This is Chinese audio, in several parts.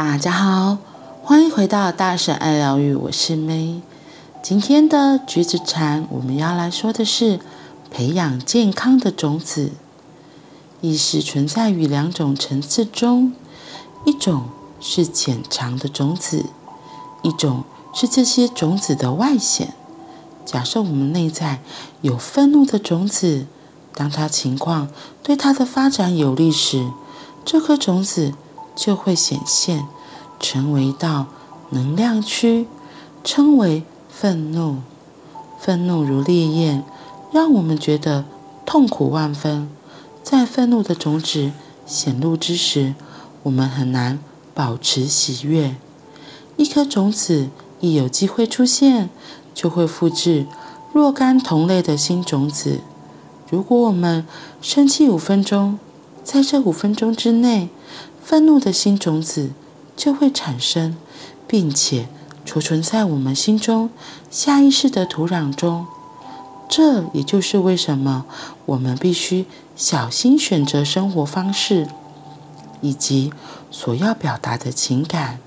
大家好，欢迎回到大婶爱疗愈，我是 May。今天的橘子禅，我们要来说的是培养健康的种子。意识存在于两种层次中，一种是潜藏的种子，一种是这些种子的外显。假设我们内在有愤怒的种子，当它情况对它的发展有利时，这颗种子就会显现，成为一道能量区，称为愤怒。愤怒如烈焰，让我们觉得痛苦万分。在愤怒的种子显露之时，我们很难保持喜悦。一颗种子一有机会出现，就会复制若干同类的新种子。如果我们生气五分钟，在这五分钟之内，愤怒的新种子就会产生，并且储存在我们心中下意识的土壤中。这也就是为什么我们必须小心选择生活方式，以及所要表达的情感。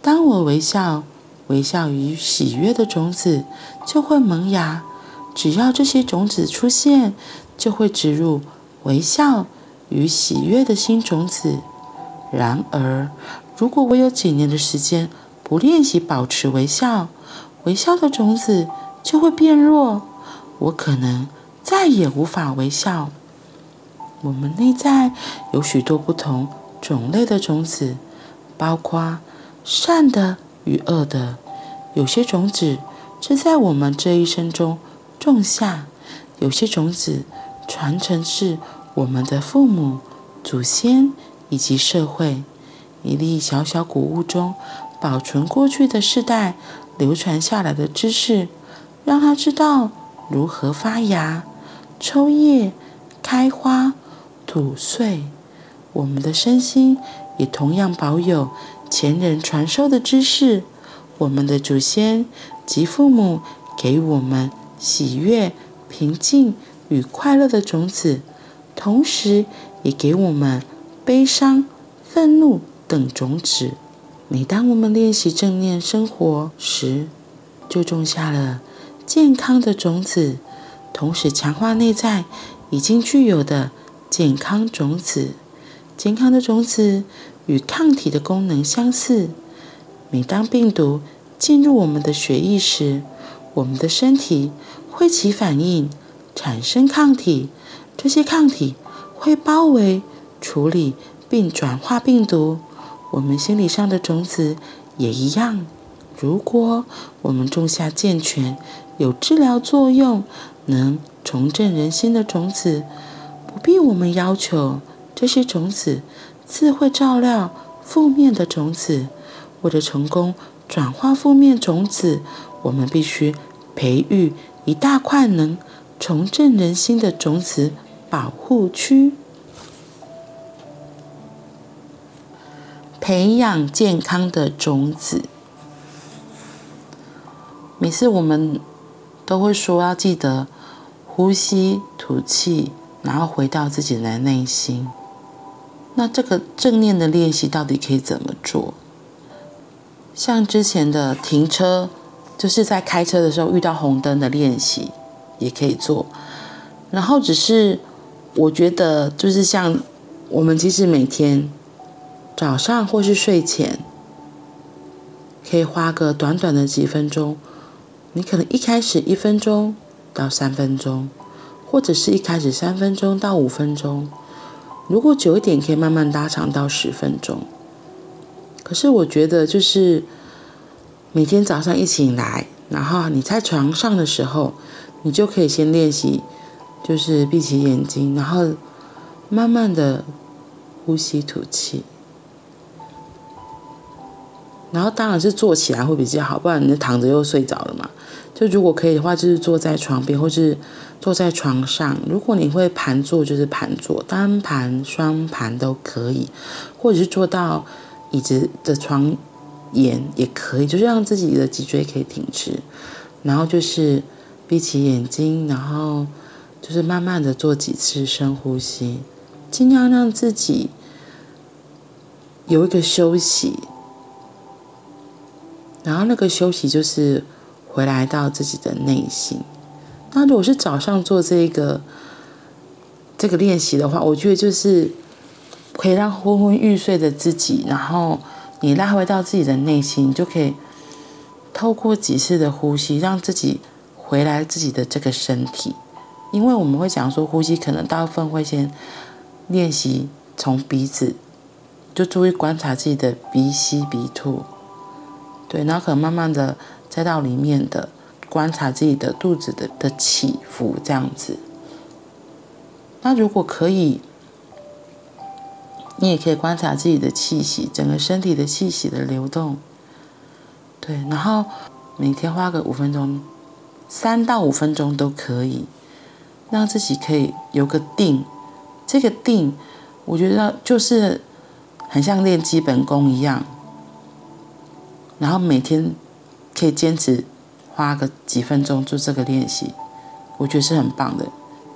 当我微笑。微笑与喜悦的种子就会萌芽，只要这些种子出现，就会植入微笑与喜悦的新种子。然而，如果我有几年的时间不练习保持微笑，微笑的种子就会变弱，我可能再也无法微笑。我们内在有许多不同种类的种子，包括善的。与恶的，有些种子是在我们这一生中种下，有些种子传承是我们的父母、祖先以及社会。一粒小小谷物中保存过去的世代流传下来的知识，让它知道如何发芽、抽叶、开花、吐穗。我们的身心也同样保有。前人传授的知识，我们的祖先及父母给我们喜悦、平静与快乐的种子，同时也给我们悲伤、愤怒等种子。每当我们练习正念生活时，就种下了健康的种子，同时强化内在已经具有的健康种子。健康的种子。与抗体的功能相似。每当病毒进入我们的血液时，我们的身体会起反应，产生抗体。这些抗体会包围、处理并转化病毒。我们心理上的种子也一样。如果我们种下健全、有治疗作用、能重振人心的种子，不必我们要求这些种子。自会照料负面的种子，为了成功转化负面种子，我们必须培育一大块能重振人心的种子保护区，培养健康的种子。每次我们都会说要记得呼吸、吐气，然后回到自己的内心。那这个正念的练习到底可以怎么做？像之前的停车，就是在开车的时候遇到红灯的练习，也可以做。然后只是我觉得，就是像我们其实每天早上或是睡前，可以花个短短的几分钟。你可能一开始一分钟到三分钟，或者是一开始三分钟到五分钟。如果久一点，可以慢慢拉长到十分钟。可是我觉得，就是每天早上一醒来，然后你在床上的时候，你就可以先练习，就是闭起眼睛，然后慢慢的呼吸吐气。然后当然是坐起来会比较好，不然你就躺着又睡着了嘛。就如果可以的话，就是坐在床边，或是坐在床上。如果你会盘坐，就是盘坐，单盘、双盘都可以，或者是坐到椅子的床沿也可以，就是让自己的脊椎可以挺直。然后就是闭起眼睛，然后就是慢慢的做几次深呼吸，尽量让自己有一个休息，然后那个休息就是回来到自己的内心。那如果是早上做这个这个练习的话，我觉得就是可以让昏昏欲睡的自己，然后你拉回到自己的内心，就可以透过几次的呼吸，让自己回来自己的这个身体。因为我们会讲说，呼吸可能大部分会先练习从鼻子。就注意观察自己的鼻吸鼻吐，对，然后可能慢慢的再到里面的观察自己的肚子的的起伏这样子。那如果可以，你也可以观察自己的气息，整个身体的气息的流动。对，然后每天花个五分钟，三到五分钟都可以，让自己可以有个定。这个定，我觉得就是。很像练基本功一样，然后每天可以坚持花个几分钟做这个练习，我觉得是很棒的。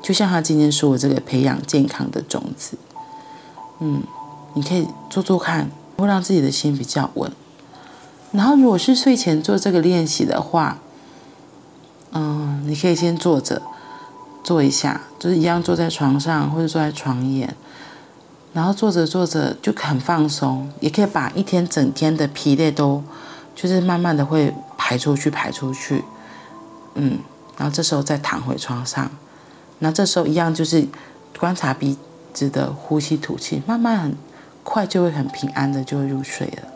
就像他今天说的这个培养健康的种子，嗯，你可以做做看，会让自己的心比较稳。然后如果是睡前做这个练习的话，嗯，你可以先坐着做一下，就是一样坐在床上或者坐在床沿。然后坐着坐着就很放松，也可以把一天整天的疲累都，就是慢慢的会排出去，排出去，嗯，然后这时候再躺回床上，那这时候一样就是观察鼻子的呼吸吐气，慢慢很快就会很平安的就入睡了。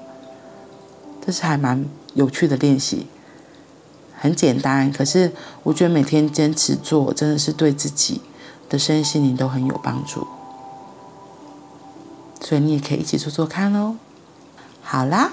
这是还蛮有趣的练习，很简单，可是我觉得每天坚持做真的是对自己的身心灵都很有帮助。所以你也可以一起做做看哦。好啦，